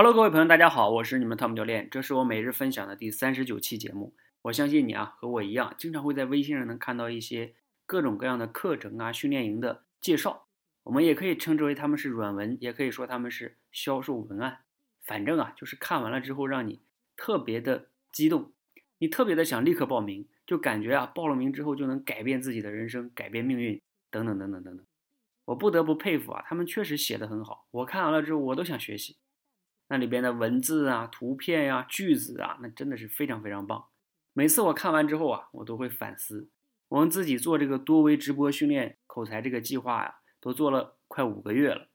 Hello，各位朋友，大家好，我是你们汤姆教练，这是我每日分享的第三十九期节目。我相信你啊，和我一样，经常会在微信上能看到一些各种各样的课程啊、训练营的介绍，我们也可以称之为他们是软文，也可以说他们是销售文案。反正啊，就是看完了之后让你特别的激动，你特别的想立刻报名，就感觉啊，报了名之后就能改变自己的人生，改变命运，等等等等等等。我不得不佩服啊，他们确实写的很好，我看完了之后我都想学习。那里边的文字啊、图片呀、句子啊，那真的是非常非常棒。每次我看完之后啊，我都会反思。我们自己做这个多维直播训练口才这个计划呀，都做了快五个月了。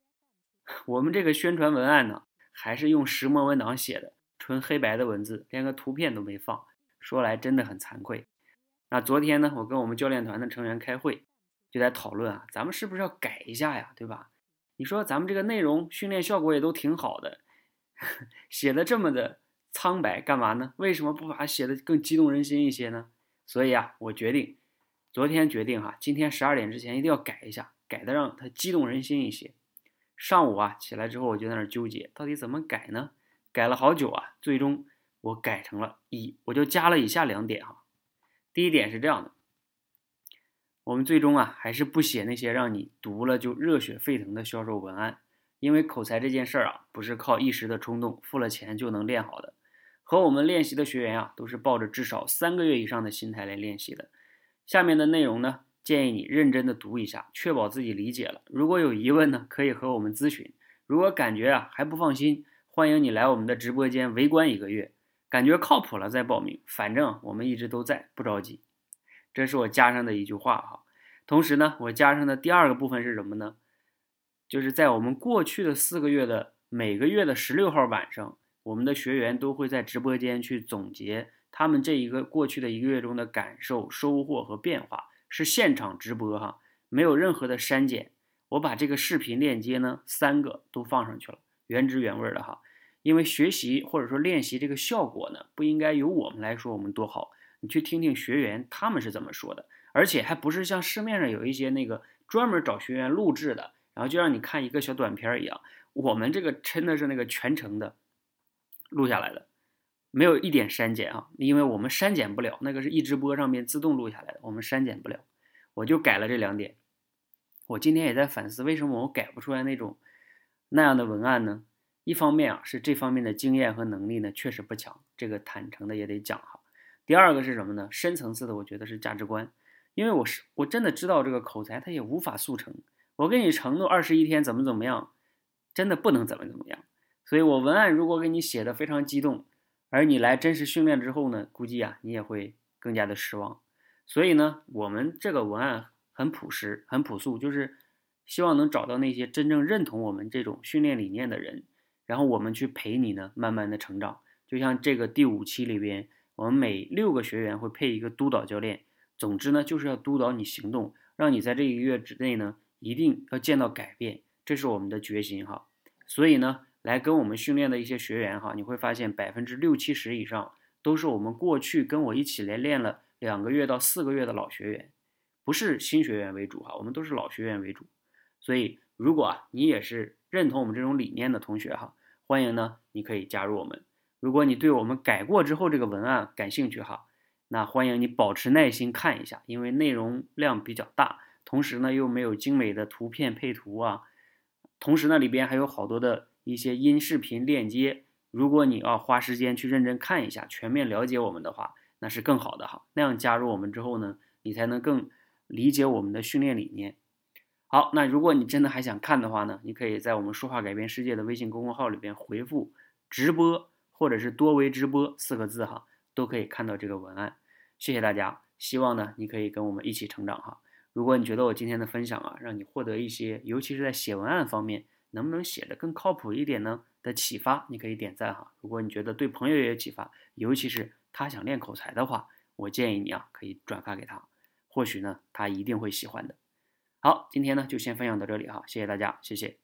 我们这个宣传文案呢，还是用石墨文档写的，纯黑白的文字，连个图片都没放。说来真的很惭愧。那昨天呢，我跟我们教练团的成员开会，就在讨论啊，咱们是不是要改一下呀，对吧？你说咱们这个内容训练效果也都挺好的。写的这么的苍白，干嘛呢？为什么不把它写的更激动人心一些呢？所以啊，我决定，昨天决定哈，今天十二点之前一定要改一下，改的让它激动人心一些。上午啊起来之后，我就在那儿纠结，到底怎么改呢？改了好久啊，最终我改成了一，我就加了以下两点哈。第一点是这样的，我们最终啊还是不写那些让你读了就热血沸腾的销售文案。因为口才这件事儿啊，不是靠一时的冲动付了钱就能练好的。和我们练习的学员啊，都是抱着至少三个月以上的心态来练习的。下面的内容呢，建议你认真的读一下，确保自己理解了。如果有疑问呢，可以和我们咨询。如果感觉啊还不放心，欢迎你来我们的直播间围观一个月，感觉靠谱了再报名。反正我们一直都在，不着急。这是我加上的一句话哈。同时呢，我加上的第二个部分是什么呢？就是在我们过去的四个月的每个月的十六号晚上，我们的学员都会在直播间去总结他们这一个过去的一个月中的感受、收获和变化，是现场直播哈，没有任何的删减。我把这个视频链接呢，三个都放上去了，原汁原味的哈。因为学习或者说练习这个效果呢，不应该由我们来说我们多好，你去听听学员他们是怎么说的，而且还不是像市面上有一些那个专门找学员录制的。然后就让你看一个小短片儿一样，我们这个真的是那个全程的录下来的，没有一点删减啊，因为我们删减不了，那个是一直播上面自动录下来的，我们删减不了，我就改了这两点。我今天也在反思，为什么我改不出来那种那样的文案呢？一方面啊，是这方面的经验和能力呢确实不强，这个坦诚的也得讲哈。第二个是什么呢？深层次的，我觉得是价值观，因为我是我真的知道这个口才它也无法速成。我给你承诺二十一天怎么怎么样，真的不能怎么怎么样。所以我文案如果给你写的非常激动，而你来真实训练之后呢，估计啊你也会更加的失望。所以呢，我们这个文案很朴实、很朴素，就是希望能找到那些真正认同我们这种训练理念的人，然后我们去陪你呢，慢慢的成长。就像这个第五期里边，我们每六个学员会配一个督导教练。总之呢，就是要督导你行动，让你在这一个月之内呢。一定要见到改变，这是我们的决心哈。所以呢，来跟我们训练的一些学员哈，你会发现百分之六七十以上都是我们过去跟我一起来练了两个月到四个月的老学员，不是新学员为主哈，我们都是老学员为主。所以，如果啊你也是认同我们这种理念的同学哈，欢迎呢你可以加入我们。如果你对我们改过之后这个文案感兴趣哈，那欢迎你保持耐心看一下，因为内容量比较大。同时呢，又没有精美的图片配图啊，同时呢，里边还有好多的一些音视频链接。如果你要花时间去认真看一下，全面了解我们的话，那是更好的哈。那样加入我们之后呢，你才能更理解我们的训练理念。好，那如果你真的还想看的话呢，你可以在我们说话改变世界的微信公众号里边回复“直播”或者是“多维直播”四个字哈，都可以看到这个文案。谢谢大家，希望呢你可以跟我们一起成长哈。如果你觉得我今天的分享啊，让你获得一些，尤其是在写文案方面，能不能写的更靠谱一点呢？的启发，你可以点赞哈。如果你觉得对朋友也有启发，尤其是他想练口才的话，我建议你啊，可以转发给他，或许呢，他一定会喜欢的。好，今天呢就先分享到这里哈，谢谢大家，谢谢。